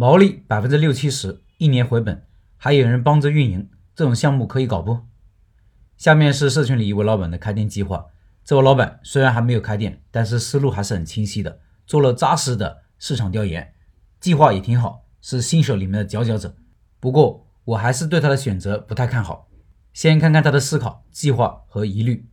毛利百分之六七十，一年回本，还有人帮着运营，这种项目可以搞不？下面是社群里一位老板的开店计划。这位老板虽然还没有开店，但是思路还是很清晰的，做了扎实的市场调研，计划也挺好，是新手里面的佼佼者。不过我还是对他的选择不太看好。先看看他的思考、计划和疑虑。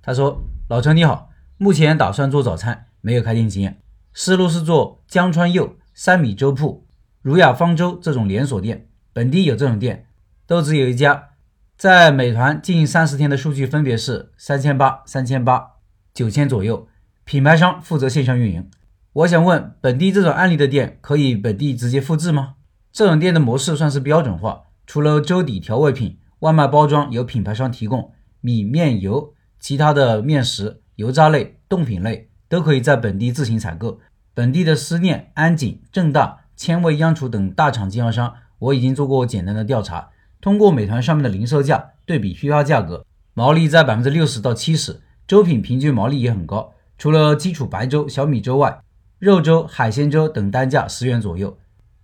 他说：“老陈你好，目前打算做早餐，没有开店经验，思路是做江川佑、三米粥铺、儒雅方舟这种连锁店，本地有这种店，都只有一家。”在美团近三十天的数据分别是三千八、三千八、九千左右。品牌商负责线上运营。我想问，本地这种案例的店可以本地直接复制吗？这种店的模式算是标准化，除了粥底调味品，外卖包装由品牌商提供，米面油，其他的面食、油炸类、冻品类都可以在本地自行采购。本地的思念、安井、正大、千味央厨等大厂经销商，我已经做过简单的调查。通过美团上面的零售价对比批发价格，毛利在百分之六十到七十，粥品平均毛利也很高。除了基础白粥、小米粥外，肉粥、海鲜粥等单价十元左右。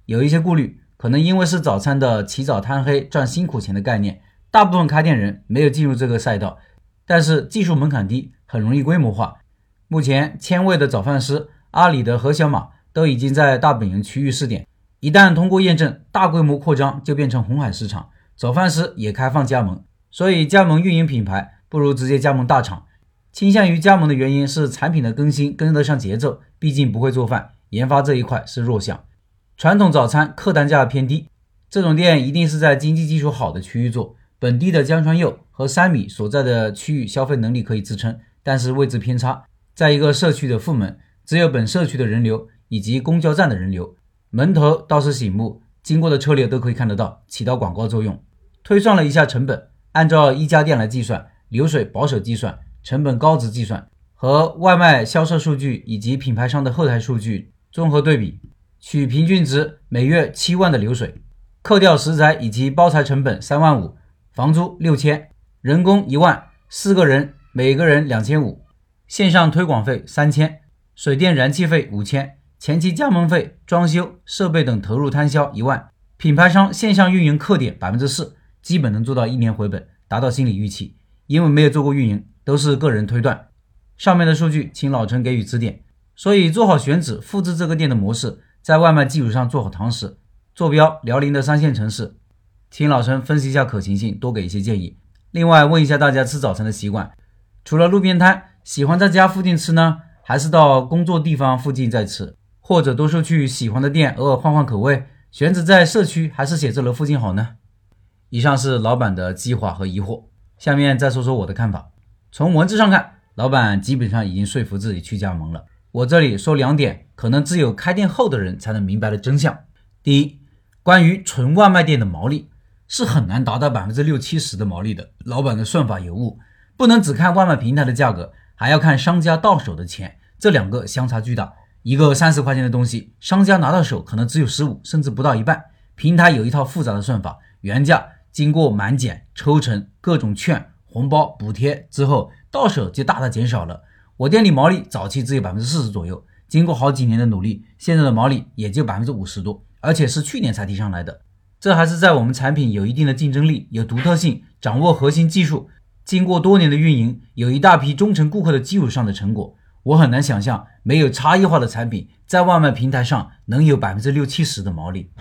有一些顾虑，可能因为是早餐的起早贪黑赚辛苦钱的概念，大部分开店人没有进入这个赛道。但是技术门槛低，很容易规模化。目前千味的早饭师、阿里的何小马都已经在大本营区域试点，一旦通过验证，大规模扩张就变成红海市场。早饭师也开放加盟，所以加盟运营品牌不如直接加盟大厂。倾向于加盟的原因是产品的更新跟得上节奏，毕竟不会做饭，研发这一块是弱项。传统早餐客单价偏低，这种店一定是在经济基础好的区域做。本地的江川佑和三米所在的区域消费能力可以支撑，但是位置偏差，在一个社区的副门，只有本社区的人流以及公交站的人流，门头倒是醒目。经过的车流都可以看得到，起到广告作用。推算了一下成本，按照一家店来计算，流水保守计算，成本高值计算，和外卖销售数据以及品牌商的后台数据综合对比，取平均值每月七万的流水，扣掉食材以及包材成本三万五，房租六千，人工一万，四个人每个人两千五，线上推广费三千，水电燃气费五千。前期加盟费、装修、设备等投入摊销一万，品牌商线上运营客点百分之四，基本能做到一年回本，达到心理预期。因为没有做过运营，都是个人推断。上面的数据，请老陈给予指点。所以做好选址，复制这个店的模式，在外卖基础上做好堂食。坐标辽宁的三线城市，请老陈分析一下可行性，多给一些建议。另外问一下大家吃早餐的习惯，除了路边摊，喜欢在家附近吃呢，还是到工作地方附近再吃？或者多数去喜欢的店，偶尔换换口味，选址在社区还是写字楼附近好呢？以上是老板的计划和疑惑，下面再说说我的看法。从文字上看，老板基本上已经说服自己去加盟了。我这里说两点，可能只有开店后的人才能明白的真相。第一，关于纯外卖店的毛利是很难达到百分之六七十的毛利的，老板的算法有误，不能只看外卖平台的价格，还要看商家到手的钱，这两个相差巨大。一个三十块钱的东西，商家拿到手可能只有十五，甚至不到一半。平台有一套复杂的算法，原价经过满减、抽成、各种券、红包、补贴之后，到手就大大减少了。我店里毛利早期只有百分之四十左右，经过好几年的努力，现在的毛利也就百分之五十多，而且是去年才提上来的。这还是在我们产品有一定的竞争力、有独特性、掌握核心技术、经过多年的运营、有一大批忠诚顾客的基础上的成果。我很难想象没有差异化的产品在外卖平台上能有百分之六七十的毛利。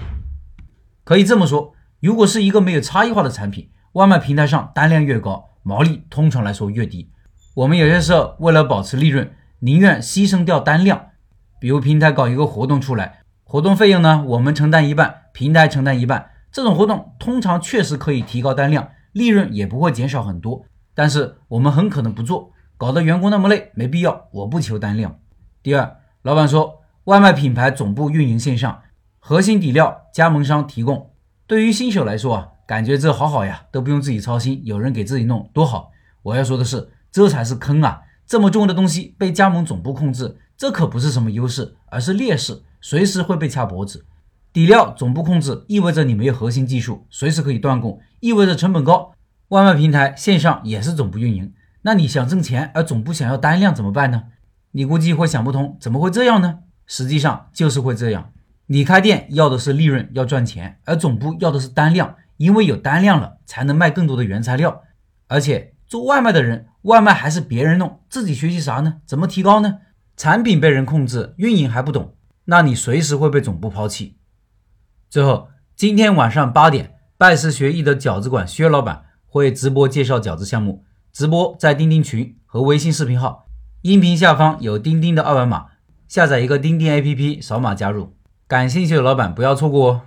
可以这么说，如果是一个没有差异化的产品，外卖平台上单量越高，毛利通常来说越低。我们有些时候为了保持利润，宁愿牺牲掉单量。比如平台搞一个活动出来，活动费用呢我们承担一半，平台承担一半。这种活动通常确实可以提高单量，利润也不会减少很多。但是我们很可能不做。搞得员工那么累，没必要。我不求单量。第二，老板说，外卖品牌总部运营线上，核心底料加盟商提供。对于新手来说啊，感觉这好好呀，都不用自己操心，有人给自己弄，多好。我要说的是，这才是坑啊！这么重的东西被加盟总部控制，这可不是什么优势，而是劣势，随时会被掐脖子。底料总部控制，意味着你没有核心技术，随时可以断供，意味着成本高。外卖平台线上也是总部运营。那你想挣钱，而总部想要单量怎么办呢？你估计会想不通，怎么会这样呢？实际上就是会这样。你开店要的是利润，要赚钱，而总部要的是单量，因为有单量了，才能卖更多的原材料。而且做外卖的人，外卖还是别人弄，自己学习啥呢？怎么提高呢？产品被人控制，运营还不懂，那你随时会被总部抛弃。最后，今天晚上八点，拜师学艺的饺子馆薛老板会直播介绍饺子项目，直播在钉钉群和微信视频号，音频下方有钉钉的二维码，下载一个钉钉 APP，扫码加入。感兴趣的老板不要错过哦。